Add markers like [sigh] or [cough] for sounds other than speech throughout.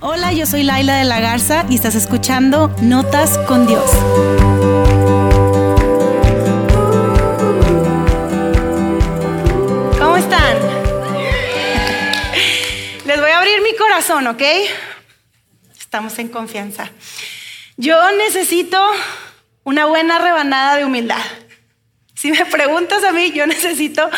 Hola, yo soy Laila de la Garza y estás escuchando Notas con Dios. ¿Cómo están? Les voy a abrir mi corazón, ¿ok? Estamos en confianza. Yo necesito una buena rebanada de humildad. Si me preguntas a mí, yo necesito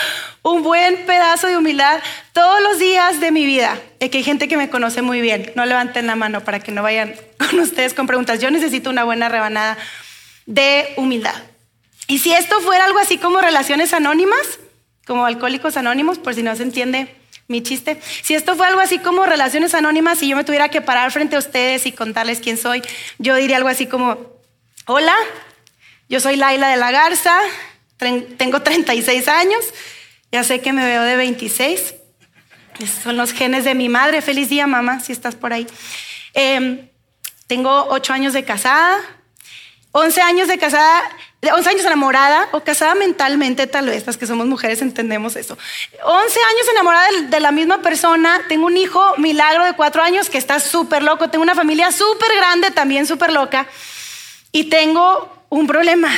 un buen pedazo de humildad todos los días de mi vida. Que hay gente que me conoce muy bien. No levanten la mano para que no vayan [laughs] con ustedes con preguntas. Yo necesito una buena rebanada de humildad. Y si esto fuera algo así como relaciones anónimas, como alcohólicos anónimos, por si no se entiende mi chiste, si esto fue algo así como relaciones anónimas y yo me tuviera que parar frente a ustedes y contarles quién soy, yo diría algo así como, hola, yo soy Laila de la Garza, tengo 36 años, ya sé que me veo de 26. Esos son los genes de mi madre. Feliz día, mamá, si estás por ahí. Em, tengo 8 años de casada, 11 años de casada, 11 años enamorada o casada mentalmente, tal vez, las que somos mujeres entendemos eso. 11 años enamorada de, la misma persona. Tengo un hijo milagro de 4 años que está súper loco. Tengo una familia súper grande, también súper loca. Y tengo un problema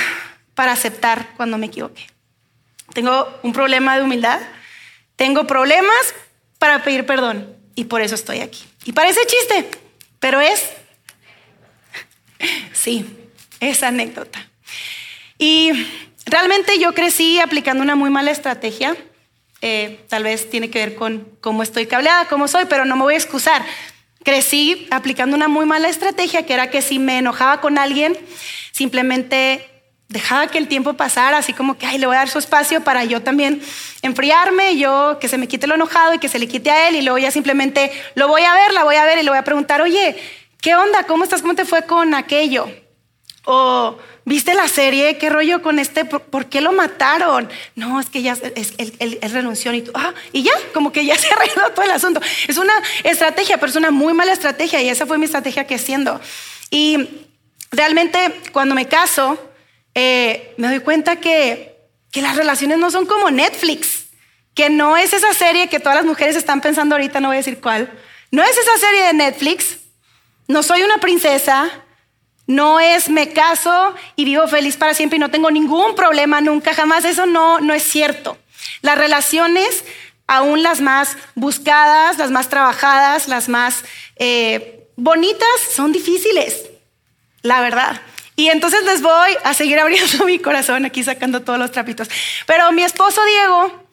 para aceptar cuando me equivoqué. Tengo un problema de humildad, tengo problemas para pedir perdón y por eso estoy aquí. Y parece chiste, pero es, [laughs] sí, es anécdota. Y realmente yo crecí aplicando una muy mala estrategia. Eh, tal vez tiene que ver con cómo estoy cableada, cómo soy, pero no me voy a excusar. Crecí aplicando una muy mala estrategia que era que si me enojaba con alguien, simplemente dejaba que el tiempo pasara, así como que, ay, le voy a dar su espacio para yo también enfriarme, yo que se me quite lo enojado y que se le quite a él, y luego ya simplemente lo voy a ver, la voy a ver y le voy a preguntar, oye, ¿qué onda? ¿Cómo estás? ¿Cómo te fue con aquello? O, ¿viste la serie? ¿Qué rollo con este? ¿Por, qué lo mataron? No, es que ya es, él, renunció y tú, ah, y ya, como que ya [laughs] se arregló todo el asunto. Es una estrategia, pero es una muy mala estrategia y esa fue mi estrategia que siendo. Y realmente cuando me caso, eh, me doy cuenta que, las relaciones no son como Netflix, que no es esa serie que todas las mujeres están pensando ahorita, no voy a decir cuál, no es esa serie de Netflix, no soy una princesa, no es me caso y vivo feliz para siempre y no tengo ningún problema nunca, jamás, eso no, no es cierto. Las relaciones, aún las más buscadas, las más trabajadas, las más eh, bonitas, son difíciles, la verdad. Y entonces les voy a seguir [laughs] abriendo mi corazón aquí sacando todos los trapitos. Pero mi esposo Diego,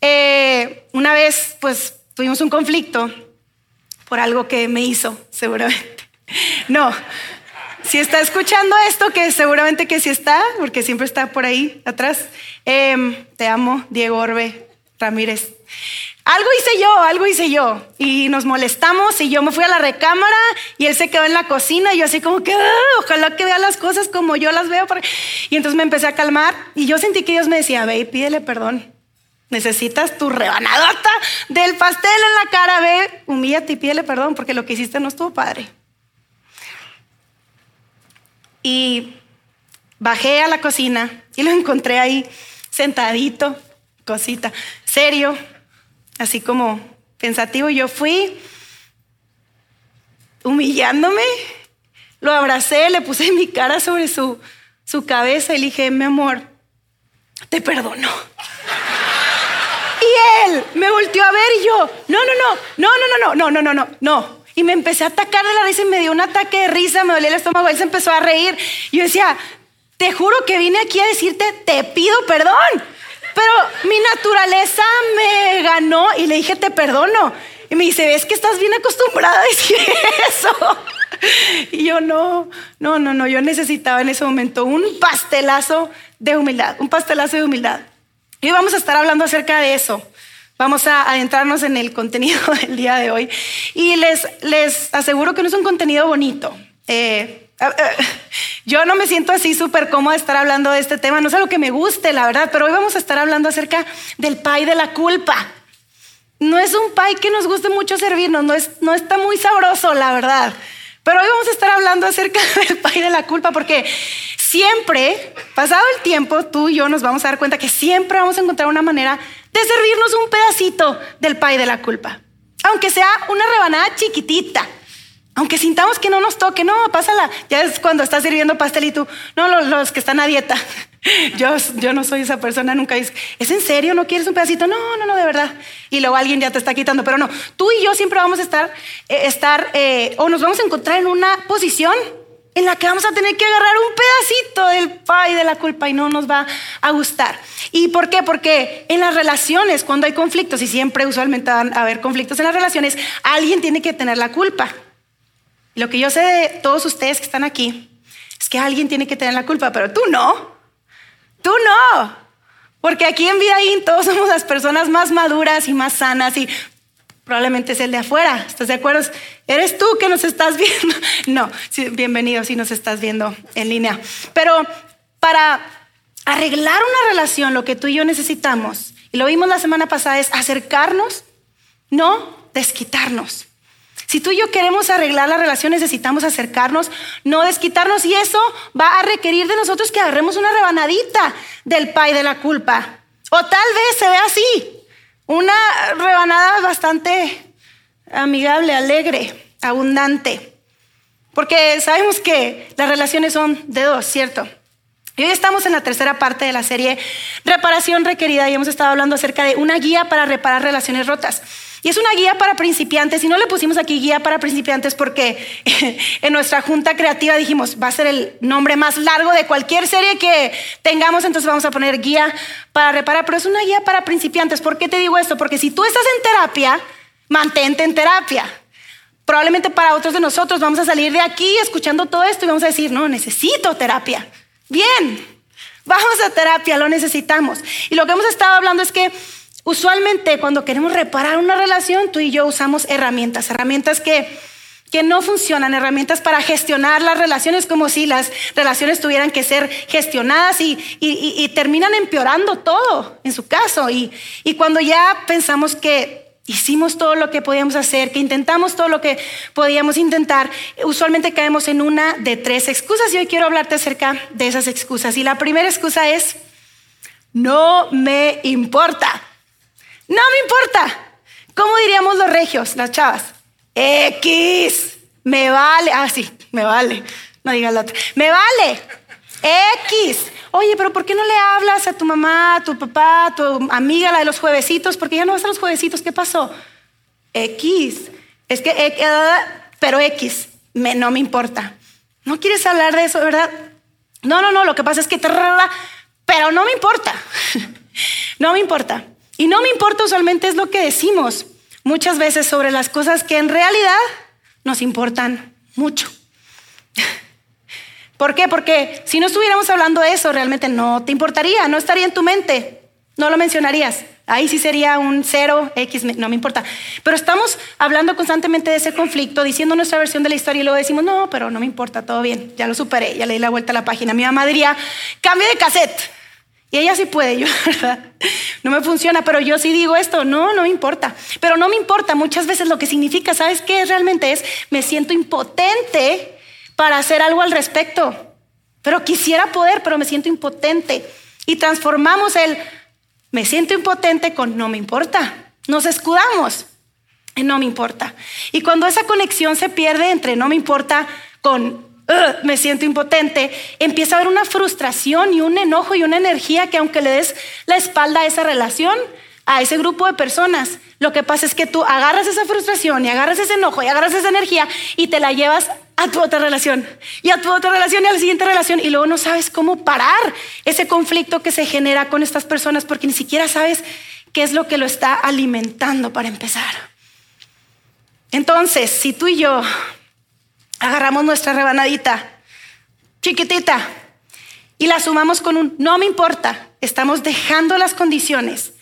eh, una vez pues tuvimos un conflicto por algo que me hizo, seguramente. [laughs] No, si está escuchando esto, que seguramente que sí está, porque siempre está por ahí atrás. Em, te amo, Diego Orbe Ramírez. Algo hice yo, algo hice yo. Y nos molestamos y yo me fui a la recámara y él se quedó en la cocina y yo así como que, ah, ojalá que vea las cosas como yo las veo. Y entonces me empecé a calmar y yo sentí que Dios me decía, ve y pídele perdón. Necesitas tu rebanadota del pastel en la cara, ve, humíllate y pídele perdón porque lo que hiciste no estuvo padre. Y bajé a la cocina y lo encontré ahí sentadito, cosita, serio, así como pensativo. Yo fui humillándome, lo abracé, le puse mi cara sobre su, su cabeza y le dije, mi amor, te perdono. Y él me volteó a ver y yo, no, no, no, no, no, no, no, no, no, no, no. Y me empecé a atacar de la risa y me dio un ataque de risa, me dolía el estómago, él se empezó a reír. Y yo decía, te juro que vine aquí a decirte, te pido perdón. Pero mi naturaleza ganó y le dije, te perdono. Y me dice, ves que estás bien acostumbrada a decir [laughs] eso. Y yo no, no, no, no, yo necesitaba en ese momento un pastelazo de humildad, un pastelazo de humildad. Y hoy vamos a estar hablando acerca de eso. Vamos a adentrarnos en el contenido [laughs] del día de hoy. Y les, les aseguro que no es un contenido bonito. Eh, yo no me siento así súper cómoda de estar hablando de este tema, no es algo que me guste, la verdad, pero hoy vamos a estar hablando acerca del pay de la culpa. No es un pay que nos guste mucho servirnos, no, es, no está muy sabroso, la verdad. Pero hoy vamos a estar hablando acerca [laughs] del pay de la culpa porque siempre, pasado el tiempo, tú y yo nos vamos a dar cuenta que siempre vamos a encontrar una manera de servirnos un pedacito del pay de la culpa. Aunque sea una rebanada chiquitita, Aunque sintamos que no nos toque, no, pásala. Ya es cuando estás sirviendo pastel y tú, no, los, que están a dieta. [laughs] Yo, yo no soy esa persona, nunca dice, ¿es en serio? ¿No quieres un pedacito? No, no, no, de verdad. Y luego alguien ya te está quitando, pero no, tú y yo siempre vamos a estar, eh, estar eh, o nos vamos a encontrar en una posición en la que vamos a tener que agarrar un pedacito del pay de la culpa y no nos va a gustar. ¿Y por qué? Porque en las relaciones, cuando hay conflictos, y siempre usualmente van a haber conflictos en las relaciones, alguien tiene que tener la culpa. Lo que yo sé de todos ustedes que están aquí es que alguien tiene que tener la culpa, pero tú no. Tú no. Porque aquí en Vidaín todos somos las personas más maduras y más sanas y probablemente es el de afuera. ¿Estás de acuerdo? ¿Eres tú que nos estás [laughs] viendo? No, bienvenido si nos estás viendo en línea. Pero para arreglar una relación, lo que tú y yo necesitamos, y lo vimos la semana pasada, es acercarnos, no desquitarnos. Si tú y yo queremos arreglar la relación, necesitamos acercarnos, no desquitarnos, y eso va a requerir de nosotros que agarremos una rebanadita del pay de la culpa. O tal vez se ve así, una rebanada bastante amigable, alegre, abundante. Porque sabemos que las relaciones son de dos, ¿cierto? Y hoy estamos en la tercera parte de la serie Reparación requerida y hemos estado hablando acerca de una guía para reparar relaciones rotas. Y es una guía para principiantes y no le pusimos aquí guía para principiantes porque [laughs] en nuestra junta creativa dijimos va a ser el nombre más largo de cualquier serie que tengamos, entonces vamos a poner guía para reparar, pero es una guía para principiantes. ¿Por qué te digo esto? Porque si tú estás en terapia, mantente en terapia. Probablemente para otros de nosotros vamos a salir de aquí escuchando todo esto y vamos a decir, no, necesito terapia. Bien, vamos a terapia, lo necesitamos. Y lo que hemos estado hablando es que usualmente cuando queremos reparar una relación, tú y yo usamos herramientas, herramientas que, que no funcionan, herramientas para gestionar las relaciones como si las relaciones tuvieran que ser gestionadas y, y, terminan empeorando todo en su caso. Y, y cuando ya pensamos que hicimos todo lo que podíamos hacer, que intentamos todo lo que podíamos intentar, usualmente caemos en una de tres excusas y hoy quiero hablarte acerca de esas excusas. Y la primera excusa es, no me importa, no me importa. ¿Cómo diríamos los regios, las chavas? X, me vale, ah sí, me vale, no digas la otra, me vale, X. Oye, pero ¿por qué no le hablas a tu mamá, a tu papá, a tu amiga, la de los juevesitos? Porque ya no vas a los juevesitos. ¿Qué pasó? X. Es que, eh, pero X, no me importa. ¿No quieres hablar de eso, verdad? No, no, no, lo que pasa es que, pero no me importa. [laughs] no me importa. Y no me importa usualmente es lo que decimos muchas veces sobre las cosas que en realidad nos importan mucho. [laughs] ¿Por qué? Porque si no estuviéramos hablando de eso, realmente no te importaría, no estaría en tu mente, no lo mencionarías. Ahí sí sería un cero, X, no me importa. Pero estamos hablando constantemente de ese conflicto, diciendo nuestra versión de la historia y luego decimos, no, pero no me importa, todo bien, ya lo superé, ya le di la vuelta a la página. Mi mamá diría, de cassette. Y ella sí puede, [laughs] yo. No me funciona, pero yo sí digo esto, no, no me importa. Pero no me importa muchas veces lo que significa, ¿sabes qué realmente es? Me siento impotente para hacer algo al respecto. Pero quisiera poder, pero me siento impotente. Y transformamos el me siento impotente con no me importa. Nos escudamos en no me importa. Y cuando esa conexión se pierde entre no me importa con me siento impotente, empieza a haber una frustración y un enojo y una energía que aunque le des la espalda a esa relación, a ese grupo de personas, lo que pasa es que tú agarras esa frustración y agarras ese enojo y agarras esa energía y te la llevas a tu otra relación y a tu otra relación y a la siguiente relación y luego no sabes cómo parar ese conflicto que se genera con estas personas porque ni siquiera sabes qué es lo que lo está alimentando para empezar. Entonces, si tú y yo agarramos nuestra rebanadita chiquitita y la sumamos con un no me importa, estamos dejando las condiciones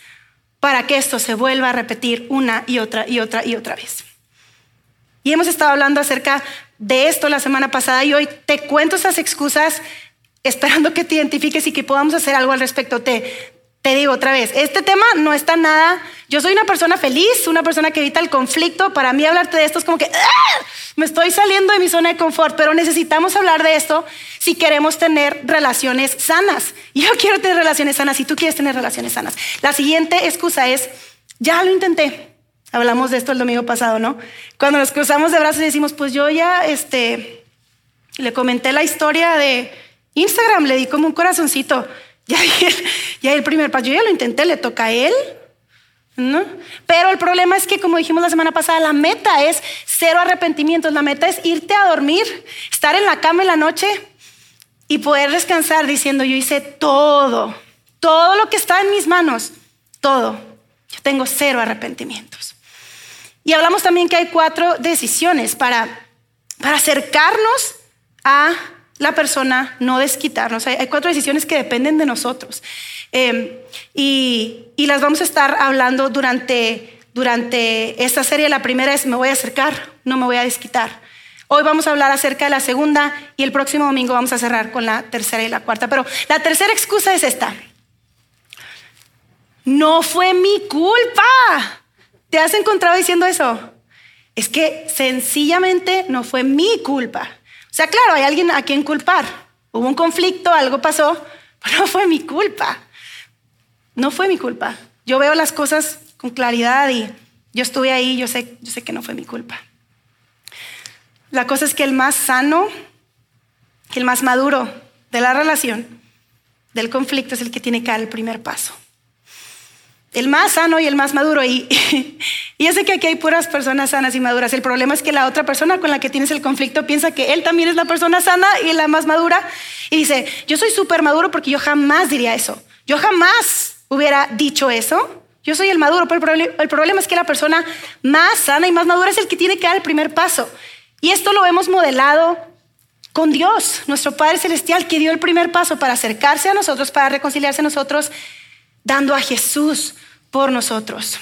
para que esto se vuelva a repetir una y otra y otra y otra vez. Y hemos estado hablando acerca de esto la semana pasada y hoy te cuento esas excusas esperando que te identifiques y que podamos hacer algo al respecto. Te, te digo otra vez, este tema no está nada, yo soy una persona feliz, una persona que evita el conflicto, para mí hablarte de esto es como que ¡ah! me estoy saliendo de mi zona de confort, pero necesitamos hablar de esto si queremos tener relaciones sanas. [laughs] Yo quiero tener relaciones sanas y tú quieres tener relaciones sanas. La siguiente excusa es, ya lo intenté, Hablamos de esto el domingo pasado, ¿no? Cuando nos cruzamos de brazos y decimos, pues yo ya, este, le comenté la historia de Instagram, le di como un corazoncito. Ya, [laughs] ya el primer paso, yo ya lo intenté, le toca a él. ¿No? Pero el problema es que, como dijimos la semana pasada, la meta es cero arrepentimientos. La meta es irte a dormir, estar en la cama en la noche y poder descansar diciendo, yo hice todo, todo lo que está en mis manos, todo. Yo tengo cero arrepentimientos. Y hablamos también que hay cuatro decisiones para, para acercarnos a la persona, no desquitarnos. Hay, cuatro decisiones que dependen de nosotros. Eh, y, y, las vamos a estar hablando durante, durante esta serie. La primera es me voy a acercar, no me voy a desquitar. Hoy vamos a hablar acerca de la segunda y el próximo domingo vamos a cerrar con la tercera y la cuarta. Pero la tercera excusa es esta. No fue mi culpa. ¿Te has encontrado diciendo eso? Es que sencillamente no fue mi culpa. Sea, claro, hay alguien a quien culpar. Hubo un conflicto, algo pasó, [laughs] pero no fue mi culpa. No fue mi culpa. Yo veo las cosas con claridad y yo estuve ahí, yo sé, yo sé que no fue mi culpa. La cosa es que el más sano, el más maduro de la relación, del conflicto, es el que tiene que dar el primer paso el más sano y el más maduro. Y, [laughs] y sé que aquí hay puras personas sanas y maduras. El problema es que la otra persona con la que tienes el conflicto piensa que él también es la persona sana y la más madura. Y dice, yo soy súper maduro porque yo jamás diría eso. Yo jamás hubiera dicho eso. Yo soy el maduro, pero el problema es que la persona más sana y más madura es el que tiene que dar el primer paso. Y esto lo hemos modelado con Dios, nuestro Padre Celestial, que dio el primer paso para acercarse a nosotros, para reconciliarse a nosotros, dando a Jesús por nosotros.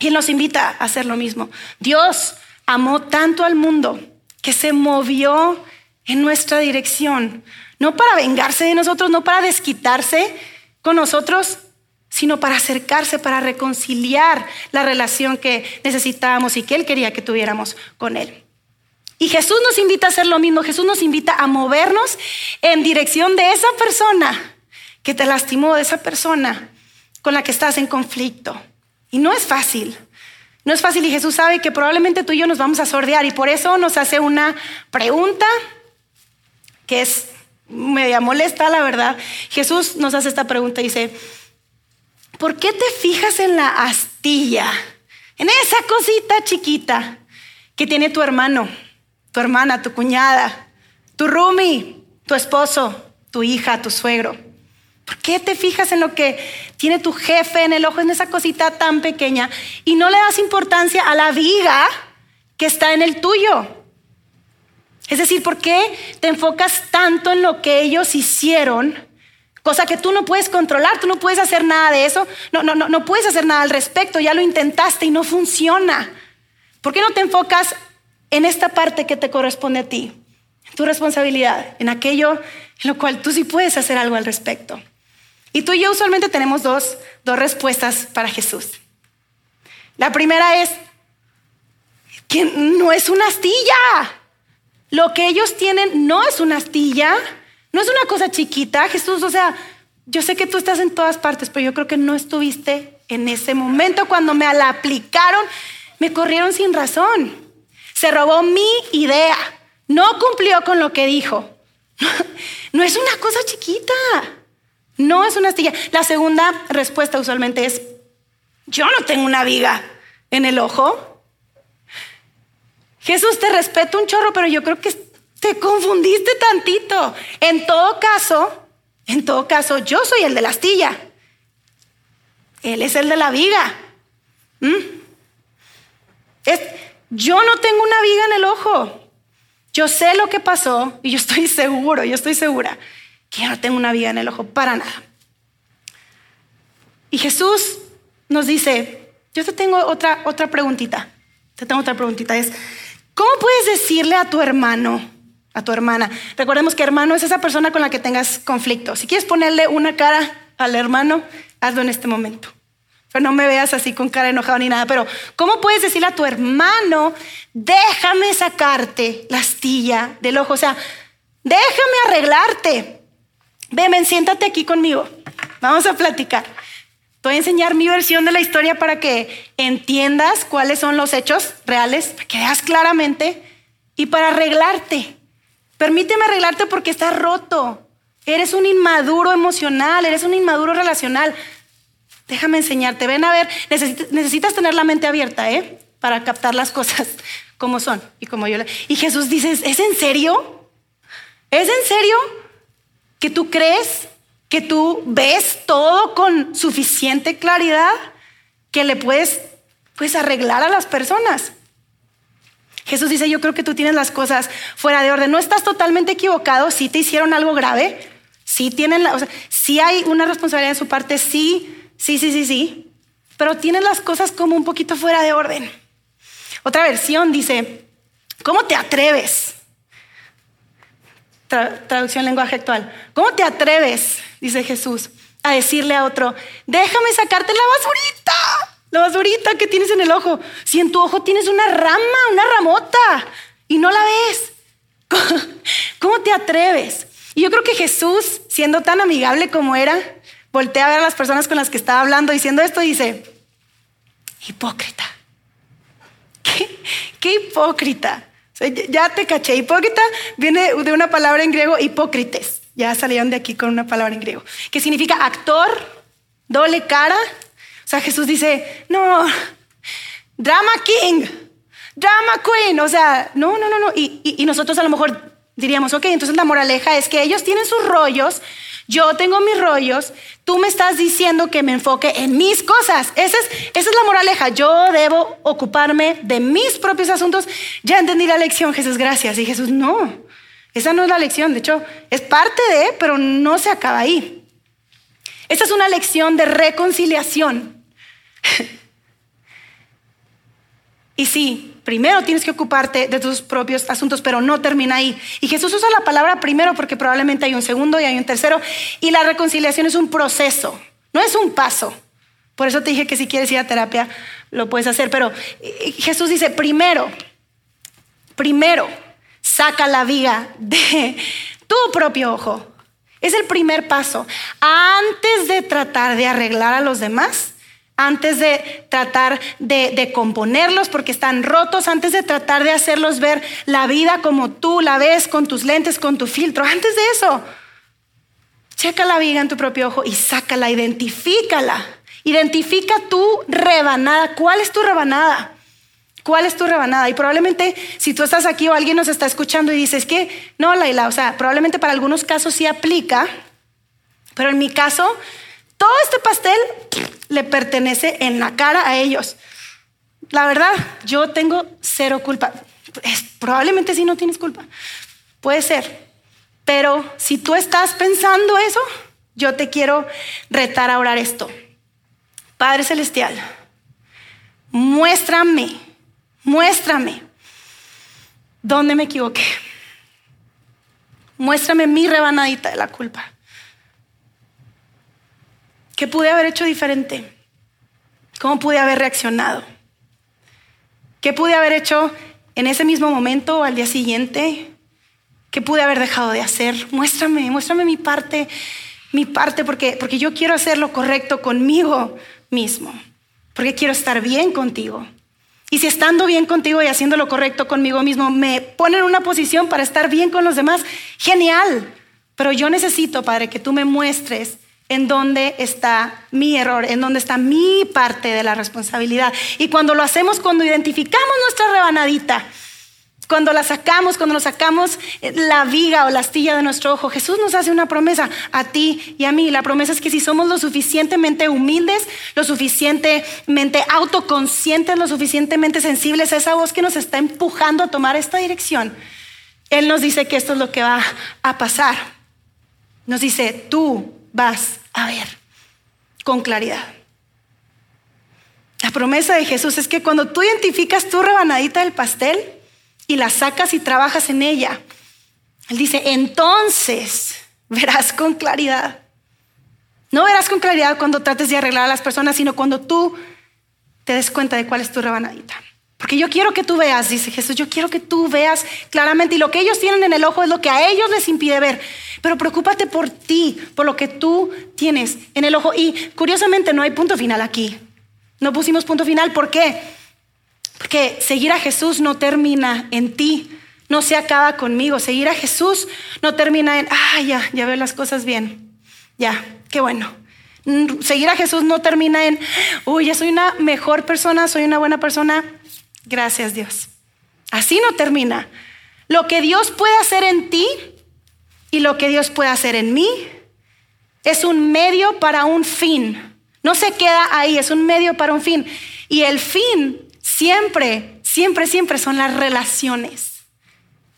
Y Él nos invita a hacer lo mismo. Dios amó tanto al mundo que se movió en nuestra dirección, no para vengarse de nosotros, no para desquitarse con nosotros, sino para acercarse, para reconciliar la relación que necesitábamos y que Él quería que tuviéramos con Él. Y Jesús nos invita a hacer lo mismo, Jesús nos invita a movernos en dirección de esa persona que te lastimó, de esa persona con la que estás en conflicto. Y no es fácil. No es fácil y Jesús sabe que probablemente tú y yo nos vamos a sordear y por eso nos hace una pregunta que es media molesta, la verdad. Jesús nos hace esta pregunta y dice, ¿por qué te fijas en la astilla? En esa cosita chiquita que tiene tu hermano, tu hermana, tu cuñada, tu roomie, tu esposo, tu hija, tu suegro. ¿Por qué te fijas en lo que tiene tu jefe en el ojo, en esa cosita tan pequeña, y no le das importancia a la viga que está en el tuyo? Es decir, ¿por qué te enfocas tanto en lo que ellos hicieron? Cosa que tú no puedes controlar, tú no puedes hacer nada de eso, no, no, no, no puedes hacer nada al respecto, ya lo intentaste y no funciona. ¿Por qué no te enfocas en esta parte que te corresponde a ti, en tu responsabilidad, en aquello en lo cual tú sí puedes hacer algo al respecto? Y tú y yo usualmente tenemos dos, dos respuestas para Jesús. La primera es que no es una astilla. Lo que ellos tienen no es una astilla, no es una cosa chiquita. Jesús, o sea, yo sé que tú estás en todas partes, pero yo creo que no estuviste en ese momento cuando me la aplicaron, me corrieron sin razón. Se robó mi idea, no cumplió con lo que dijo. [laughs] No es una cosa chiquita. No es una astilla. La segunda respuesta usualmente es, yo no tengo una viga en el ojo. Jesús, te respeto un chorro, pero yo creo que te confundiste tantito. En todo caso, en todo caso, yo soy el de la astilla. Él es el de la viga. ¿Mm? Es, yo no tengo una viga en el ojo. Yo sé lo que pasó y yo estoy seguro, yo estoy segura que no tengo una viga en el ojo para nada. Y Jesús nos dice, yo te tengo otra, otra preguntita, te tengo otra preguntita, es, ¿cómo puedes decirle a tu hermano, a tu hermana? Recordemos que hermano es esa persona con la que tengas conflicto. Si quieres ponerle una cara al hermano, hazlo en este momento. Pero no me veas así con cara enojado ni nada. Pero, ¿cómo puedes decirle a tu hermano, déjame sacarte la astilla del ojo? O sea, déjame arreglarte. Ven, siéntate aquí conmigo. Vamos a platicar. Te voy a enseñar mi versión de la historia para que entiendas cuáles son los hechos reales, para que veas claramente y para arreglarte. Permíteme arreglarte porque estás roto. Eres un inmaduro emocional, eres un inmaduro relacional. Déjame enseñarte. Ven a ver, necesitas, tener la mente abierta, ¿eh? Para captar las cosas como son y como yo. Y Jesús dice, ¿es en serio? ¿Es en serio que tú crees que tú ves todo con suficiente claridad que le puedes pues arreglar a las personas? Jesús dice, yo creo que tú tienes las cosas fuera de orden. No estás totalmente equivocado si te hicieron algo grave, si tienen, o si hay una responsabilidad en su parte, sí, sí, sí, sí, sí, pero tienes las cosas como un poquito fuera de orden. Otra versión dice, ¿cómo te atreves? Traducción lenguaje actual. ¿Cómo te atreves, dice Jesús, a decirle a otro, déjame sacarte la basurita? La basurita que tienes en el ojo. Si en tu ojo tienes una rama, una ramota, y no la ves. [laughs] ¿Cómo te atreves? Y yo creo que Jesús, siendo tan amigable como era, voltea a ver a las personas con las que estaba hablando diciendo esto y dice, hipócrita. [laughs] ¿Qué, qué hipócrita? Ya te caché. Hipócrita viene de una palabra en griego, hipócrites. Ya salieron de aquí con una palabra en griego, que significa actor, doble cara, sea, Jesús dice, no, drama king, drama queen, o sea, no, no, no, no. Y, nosotros a lo mejor diríamos, ok, entonces la moraleja es que ellos tienen sus rollos, yo tengo mis rollos, tú me estás diciendo que me enfoque en mis cosas. Esa es, esa es la moraleja. Yo debo ocuparme de mis propios asuntos. Ya entendí la lección, Jesús, gracias. Y Jesús, no, esa no es la lección. De hecho, es parte de, pero no se acaba ahí. Esta es una lección de reconciliación. [laughs] y sí, primero tienes que ocuparte de tus propios asuntos, pero no termina ahí. Y Jesús usa la palabra primero porque probablemente hay un segundo y hay un tercero. Y la reconciliación es un proceso, no es un paso. Por eso te dije que si quieres ir a terapia, lo puedes hacer. Pero eh, Jesús dice, primero, primero, saca la viga de tu propio ojo. Es el primer paso. Antes de tratar de arreglar a los demás, antes de tratar de, componerlos porque están rotos, antes de tratar de hacerlos ver la vida como tú la ves con tus lentes, con tu filtro, antes de eso, checa la viga en tu propio ojo y sácala, identifícala. Identifica tu rebanada. ¿Cuál es tu rebanada? ¿Cuál es tu rebanada? Y probablemente si tú estás aquí o alguien nos está escuchando y dices que no, Laila, o sea, probablemente para algunos casos sí aplica, pero en mi caso todo este pastel le pertenece en la cara a ellos. La verdad, yo tengo cero culpa. probablemente si no tienes culpa. Puede ser. Pero si tú estás pensando eso, yo te quiero retar a orar esto. Padre Celestial, muéstrame, muéstrame dónde me equivoqué. Muéstrame mi rebanadita de la culpa. ¿Qué pude haber hecho diferente? ¿Cómo pude haber reaccionado? ¿Qué pude haber hecho en ese mismo momento o al día siguiente? ¿Qué pude haber dejado de hacer? Muéstrame, muéstrame mi parte, mi parte, porque, porque yo quiero hacer lo correcto conmigo mismo, porque quiero estar bien contigo. Y si estando bien contigo y haciendo lo correcto conmigo mismo me pone en una posición para estar bien con los demás, genial. Pero yo necesito, Padre, que tú me muestres en dónde está mi error, en dónde está mi parte de la responsabilidad. Y cuando lo hacemos, cuando identificamos nuestra rebanadita, cuando la sacamos, cuando nos sacamos eh, la viga o la astilla de nuestro ojo, Jesús nos hace una promesa a ti y a mí. La promesa es que si somos lo suficientemente humildes, lo suficientemente autoconscientes, lo suficientemente sensibles a esa voz que nos está empujando a tomar esta dirección, Él nos dice que esto es lo que va a pasar. Nos dice, tú vas a ver con claridad. La promesa de Jesús es que cuando tú identificas tu rebanadita del pastel y la sacas y trabajas en ella, Él dice, entonces verás con claridad. No verás con claridad cuando trates de arreglar a las personas, sino cuando tú te des cuenta de cuál es tu rebanadita. Porque yo quiero que tú veas, dice Jesús, yo quiero que tú veas claramente. Y lo que ellos tienen en el ojo es lo que a ellos les impide ver. Pero preocúpate por ti, por lo que tú tienes en el ojo. Y curiosamente no hay punto final aquí. No pusimos punto final. ¿Por qué? Porque seguir a Jesús no termina en ti. No se acaba conmigo. Seguir a Jesús no termina en, ah, ya, ya veo las cosas bien. Ya, qué bueno. Seguir a Jesús no termina en, uy, ya soy una mejor persona, soy una buena persona. Gracias Dios. Así no termina. Lo que Dios puede hacer en ti y lo que Dios puede hacer en mí es un medio para un fin. No se queda ahí, es un medio para un fin. Y el fin siempre, siempre, siempre son las relaciones.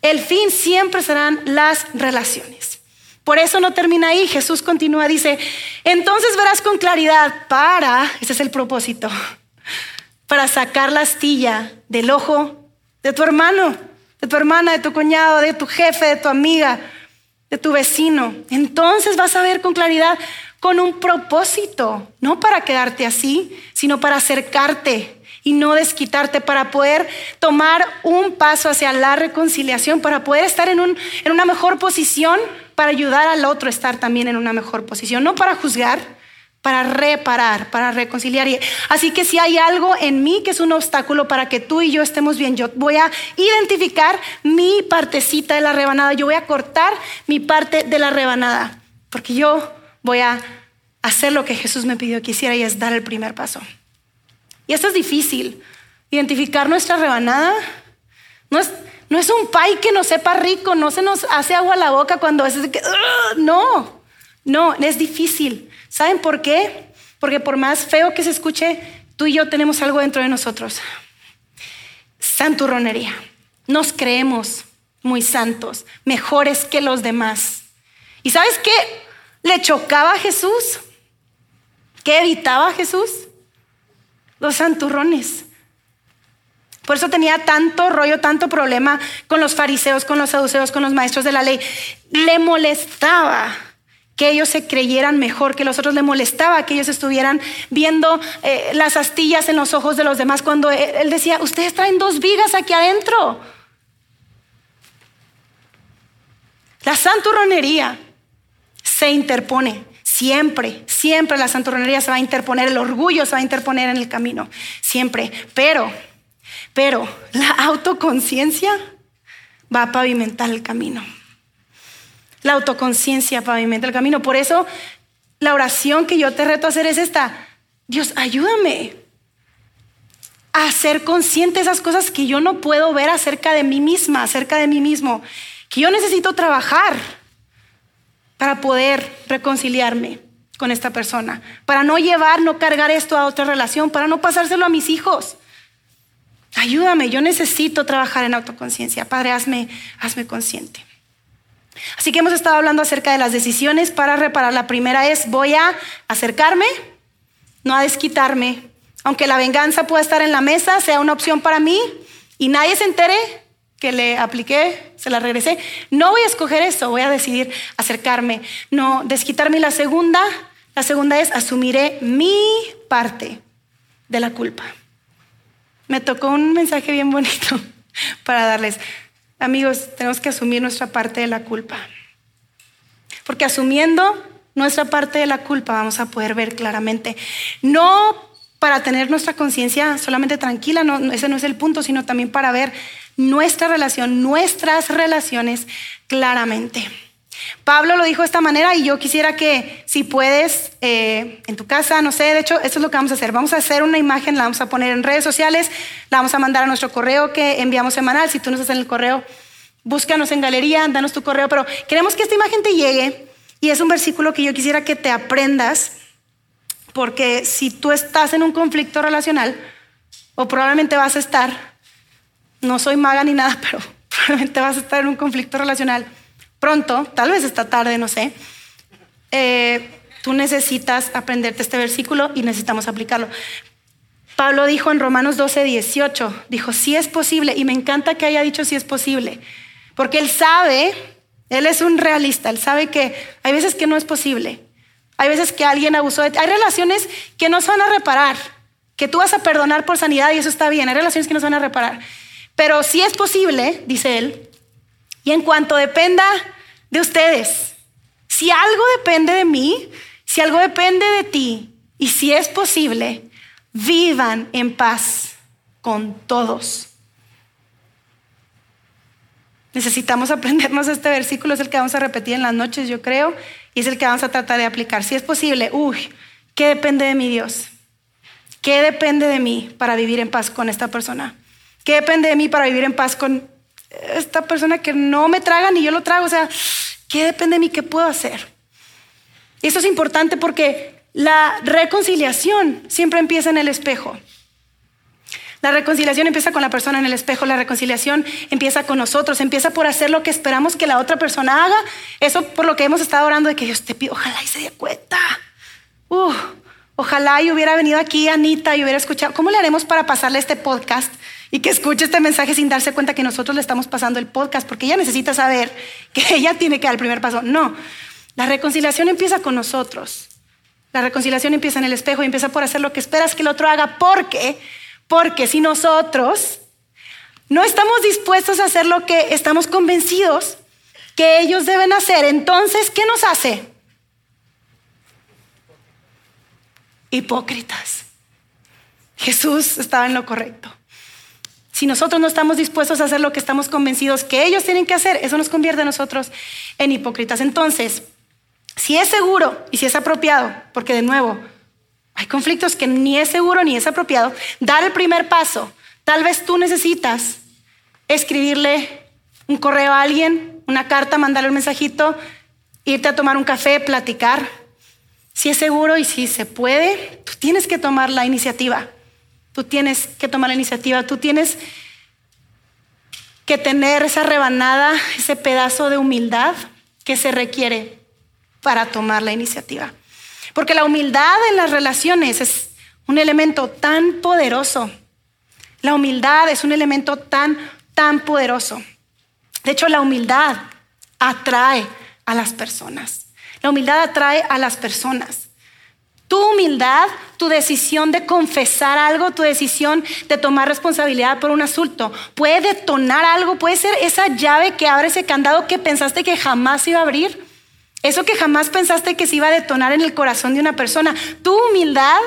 El fin siempre serán las relaciones. Por eso no termina ahí. Jesús continúa, dice, entonces verás con claridad para, ese es el propósito, para sacar la astilla del ojo de tu hermano, de tu hermana, de tu cuñado, de tu jefe, de tu amiga, de tu vecino. Entonces vas a ver con claridad con un propósito, no para quedarte así, sino para acercarte y no desquitarte, para poder tomar un paso hacia la reconciliación, para poder estar en, un, en una mejor posición, para ayudar al otro a estar también en una mejor posición, no para juzgar, para reparar, para reconciliar. Así que si hay algo en mí que es un obstáculo para que tú y yo estemos bien, yo voy a identificar mi partecita de la rebanada, yo voy a cortar mi parte de la rebanada, porque yo voy a hacer lo que Jesús me pidió que hiciera y es dar el primer paso. Y esto es difícil. Identificar nuestra rebanada no es, no es un pay que nos sepa rico, no se nos hace agua a la boca cuando a veces que, no, no, es difícil. ¿Saben por qué? Porque por más feo que se escuche, tú y yo tenemos algo dentro de nosotros. Santurronería. Nos creemos muy santos, mejores que los demás. ¿Y sabes qué le chocaba a Jesús? ¿Qué evitaba a Jesús? Los santurrones. Por eso tenía tanto rollo, tanto problema con los fariseos, con los saduceos, con los maestros de la ley. Le molestaba que ellos se creyeran mejor que los otros, le molestaba que ellos estuvieran viendo eh, las astillas en los ojos de los demás cuando él decía, ustedes traen dos vigas aquí adentro. La santurronería se interpone. Siempre, siempre la santurronería se va a interponer, el orgullo se va a interponer en el camino, siempre. Pero, pero la autoconciencia va a pavimentar el camino. La autoconciencia pavimenta el camino. Por eso la oración que yo te reto a hacer es esta. Dios, ayúdame a ser consciente de esas cosas que yo no puedo ver acerca de mí misma, acerca de mí mismo, que yo necesito trabajar para poder reconciliarme con esta persona, para no llevar, no cargar esto a otra relación, para no pasárselo a mis hijos. Ayúdame, yo necesito trabajar en autoconciencia. Padre, hazme, hazme consciente. Así que hemos estado hablando acerca de las decisiones para reparar. La primera es, voy a acercarme, no a desquitarme. Aunque la venganza pueda estar en la mesa, sea una opción para mí y nadie se entere que le apliqué, se la regresé. No voy a escoger eso, voy a decidir acercarme, no desquitarme. la segunda, la segunda es asumiré mi parte de la culpa. Me tocó un mensaje bien bonito [laughs] para darles. Amigos, tenemos que asumir nuestra parte de la culpa. Porque asumiendo nuestra parte de la culpa vamos a poder ver claramente. No para tener nuestra conciencia solamente tranquila, no, ese no es el punto, sino también para ver nuestra relación, nuestras relaciones claramente. Pablo lo dijo de esta manera y yo quisiera que si puedes eh, en tu casa, no sé, de hecho, esto es lo que vamos a hacer. Vamos a hacer una imagen, la vamos a poner en redes sociales, la vamos a mandar a nuestro correo que enviamos semanal. Si tú nos haces en el correo, búscanos en galería, danos tu correo, pero queremos que esta imagen te llegue y es un versículo que yo quisiera que te aprendas porque si tú estás en un conflicto relacional, o probablemente vas a estar, no soy maga ni nada, [laughs] pero probablemente vas a estar en un conflicto relacional pronto, tal vez esta tarde, no sé, eh, tú necesitas aprenderte este versículo y necesitamos aplicarlo. Pablo dijo en Romanos 12, 18, dijo, si es posible, y me encanta que haya dicho si es posible, porque él sabe, él es un realista, él sabe que hay veces que no es posible, hay veces que alguien abusó de ti, hay relaciones que no se van a reparar, que tú vas a perdonar por sanidad y eso está bien, hay relaciones que no se van a reparar. Pero si es posible, dice él, y en cuanto dependa de ustedes, si algo depende de mí, si algo depende de ti, y si es posible, vivan en paz con todos. Necesitamos aprendernos este versículo, es el que vamos a repetir en las noches, yo creo, y es el que vamos a tratar de aplicar. Si es posible, uy, ¿qué depende de mi Dios? ¿Qué depende de mí para vivir en paz con esta persona? ¿Qué depende de mí para vivir en paz con esta persona que no me traga ni yo lo trago? O sea, ¿qué depende de mí? ¿Qué puedo hacer? Eso es importante porque la reconciliación siempre empieza en el espejo. La reconciliación empieza con la persona en el espejo, la reconciliación empieza con nosotros, empieza por hacer lo que esperamos que la otra persona haga. Eso por lo que hemos estado orando de que Dios te pide, ojalá y se dé cuenta. Uh, ojalá y hubiera venido aquí Anita y hubiera escuchado. ¿Cómo le haremos para pasarle este podcast y que escuche este mensaje sin darse cuenta que nosotros le estamos pasando el podcast? Porque ella necesita saber que [laughs] ella tiene que dar el primer paso. No, la reconciliación empieza con nosotros. La reconciliación empieza en el espejo y empieza por hacer lo que esperas que el otro haga. Porque, porque si nosotros no estamos dispuestos a hacer lo que estamos convencidos que ellos deben hacer, entonces, ¿qué nos hace? Hipócritas. Jesús estaba en lo correcto. Si nosotros no estamos dispuestos a hacer lo que estamos convencidos que ellos tienen que hacer, eso nos convierte a nosotros en hipócritas. Entonces, si es seguro y si es apropiado, porque de nuevo, hay conflictos que ni es seguro ni es apropiado, dar el primer paso. Tal vez tú necesitas escribirle un correo a alguien, una carta, mandarle un mensajito, irte a tomar un café, platicar. Si es seguro y si se puede, tú tienes que tomar la iniciativa. Tú tienes que tomar la iniciativa. Tú tienes que tener esa rebanada, ese pedazo de humildad que se requiere para tomar la iniciativa. Porque la humildad en las relaciones es un elemento tan poderoso. La humildad es un elemento tan, tan poderoso. De hecho, la humildad atrae a las personas. La humildad atrae a las personas. Tu humildad, tu decisión de confesar algo, tu decisión de tomar responsabilidad por un asunto, puede detonar algo, puede ser esa llave que abre ese candado que pensaste que jamás iba a abrir. Eso que jamás pensaste que se iba a detonar en el corazón de una persona. Tu humildad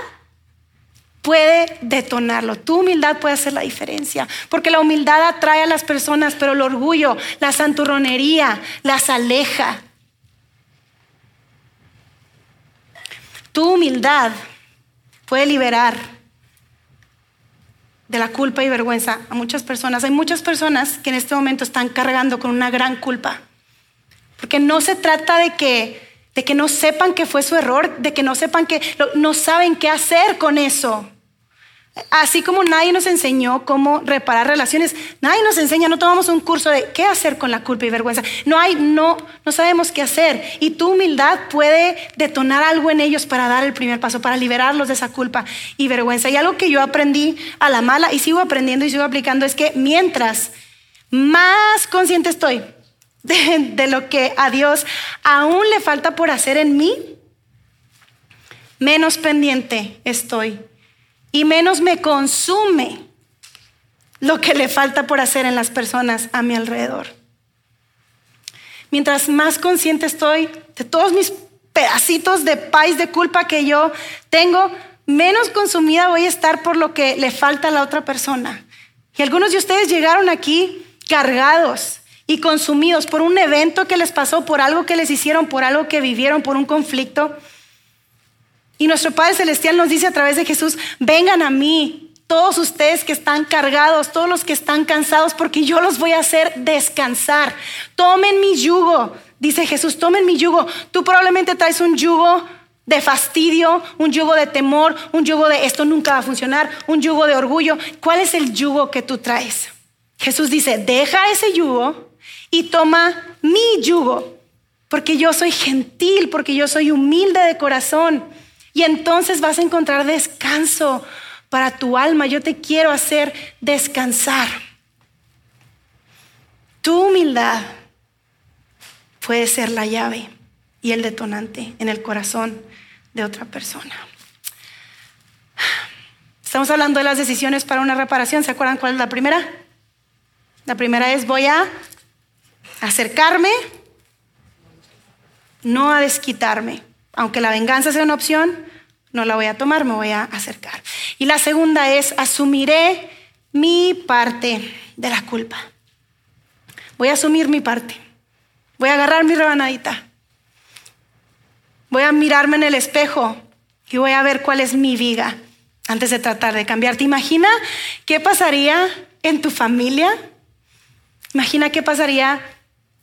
puede detonarlo. Tu humildad puede hacer la diferencia. Porque la humildad atrae a las personas, pero el orgullo, la santurronería, las aleja. Tu humildad puede liberar de la culpa y vergüenza a muchas personas. Hay muchas personas que en este momento están cargando con una gran culpa. Porque no se trata de que, de que no sepan que fue su error, de que no sepan que no saben qué hacer con eso. Así como nadie nos enseñó cómo reparar relaciones, nadie nos enseña, no tomamos un curso de qué hacer con la culpa y vergüenza. No hay, no, no sabemos qué hacer. Y tu humildad puede detonar algo en ellos para dar el primer paso, para liberarlos de esa culpa y vergüenza. Y algo que yo aprendí a la mala y sigo aprendiendo y sigo aplicando es que mientras más consciente estoy [laughs] de, lo que a Dios aún le falta por hacer en mí, menos pendiente estoy y menos me consume lo que le falta por hacer en las personas a mi alrededor. Mientras más consciente estoy de todos mis pedacitos de paz de culpa que yo tengo, menos consumida voy a estar por lo que le falta a la otra persona. Y algunos de ustedes llegaron aquí cargados y consumidos por un evento que les pasó, por algo que les hicieron, por algo que vivieron, por un conflicto. Y nuestro Padre Celestial nos dice a través de Jesús, vengan a mí, todos ustedes que están cargados, todos los que están cansados, porque yo los voy a hacer descansar. Tomen mi yugo, dice Jesús, tomen mi yugo. Tú probablemente traes un yugo de fastidio, un yugo de temor, un yugo de esto nunca va a funcionar, un yugo de orgullo. ¿Cuál es el yugo que tú traes? Jesús dice, deja ese yugo y toma mi yugo, porque yo soy gentil, porque yo soy humilde de corazón. Y entonces vas a encontrar descanso para tu alma. Yo te quiero hacer descansar. Tu humildad puede ser la llave y el detonante en el corazón de otra persona. Estamos hablando de las decisiones para una reparación. ¿Se acuerdan cuál es la primera? La primera es voy a acercarme, no a desquitarme. Aunque la venganza sea una opción, no la voy a tomar, me voy a acercar. Y la segunda es asumiré mi parte de la culpa. Voy a asumir mi parte. Voy a agarrar mi rebanadita. Voy a mirarme en el espejo y voy a ver cuál es mi viga antes de tratar de cambiar. ¿Te imagina qué pasaría en tu familia? Imagina qué pasaría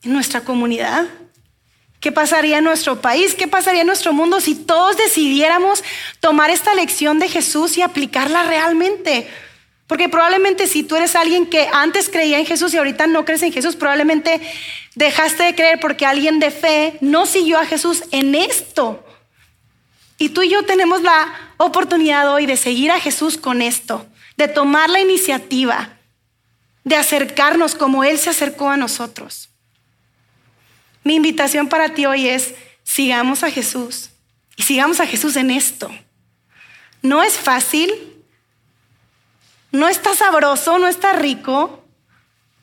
en nuestra comunidad. ¿Qué pasaría en nuestro país? ¿Qué pasaría en nuestro mundo si todos decidiéramos tomar esta lección de Jesús y aplicarla realmente? Porque probablemente si tú eres alguien que antes creía en Jesús y ahorita no crees en Jesús, probablemente dejaste de creer porque alguien de fe no siguió a Jesús en esto. Y tú y yo tenemos la oportunidad hoy de seguir a Jesús con esto, de tomar la iniciativa, de acercarnos como Él se acercó a nosotros. Mi invitación para ti hoy es, sigamos a Jesús y sigamos a Jesús en esto. No es fácil, no está sabroso, no está rico.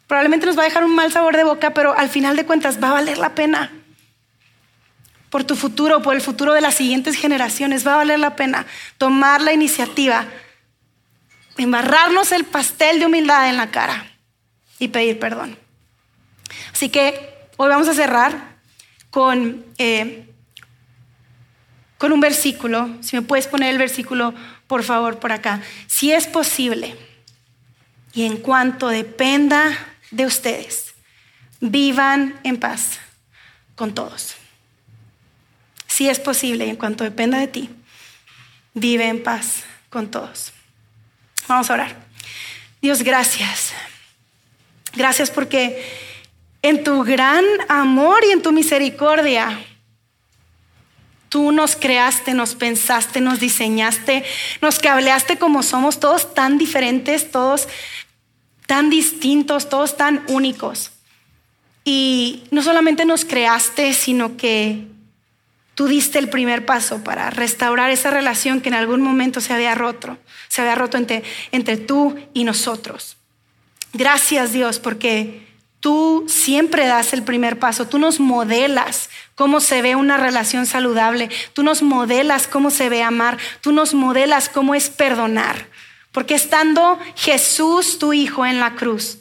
Probablemente nos va a dejar un mal sabor de boca, pero al final de cuentas va a valer la pena. Por tu futuro, por el futuro de las siguientes generaciones, va a valer la pena tomar la iniciativa, embarrarnos el pastel de humildad en la cara y pedir perdón. Así que hoy vamos a cerrar con, eh, con un versículo. Si me puedes poner el versículo por favor, por acá. Si es posible, y en cuanto dependa de ustedes, vivan en paz con todos. Si es posible, y en cuanto dependa de ti, vive en paz con todos. Vamos a orar. Dios, gracias. Gracias porque en tu gran amor y en tu misericordia, Tú nos creaste, nos pensaste, nos diseñaste, nos cableaste como somos, todos tan diferentes, todos tan distintos, todos tan únicos. Y no solamente nos creaste, sino que tú diste el primer paso para restaurar esa relación que en algún momento se había roto, se había roto entre, entre tú y nosotros. Gracias Dios porque Tú siempre das el primer paso, tú nos modelas cómo se ve una relación saludable, tú nos modelas cómo se ve amar, tú nos modelas cómo es perdonar. Porque estando Jesús, tu Hijo, en la cruz,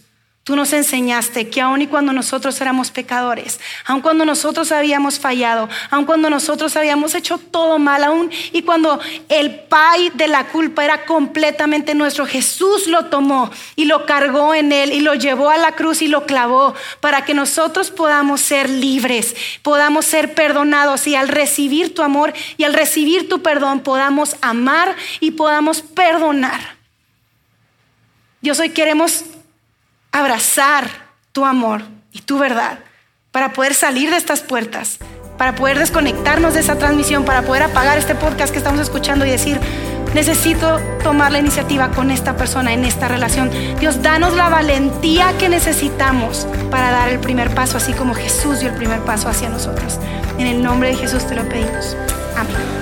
Tú nos enseñaste que aun y cuando nosotros éramos pecadores, aun cuando nosotros habíamos fallado, aun cuando nosotros habíamos hecho todo mal, aun y cuando el pay de la culpa era completamente nuestro, Jesús lo tomó y lo cargó en él y lo llevó a la cruz y lo clavó para que nosotros podamos ser libres, podamos ser perdonados y al recibir tu amor y al recibir tu perdón podamos amar y podamos perdonar. Dios, hoy queremos abrazar tu amor y tu verdad para poder salir de estas puertas, para poder desconectarnos de esa transmisión, para poder apagar este podcast que estamos escuchando y decir, necesito tomar la iniciativa con esta persona en esta relación. Dios, danos la valentía que necesitamos para dar el primer paso, así como Jesús dio el primer paso hacia nosotros. En el nombre de Jesús te lo pedimos. Amén.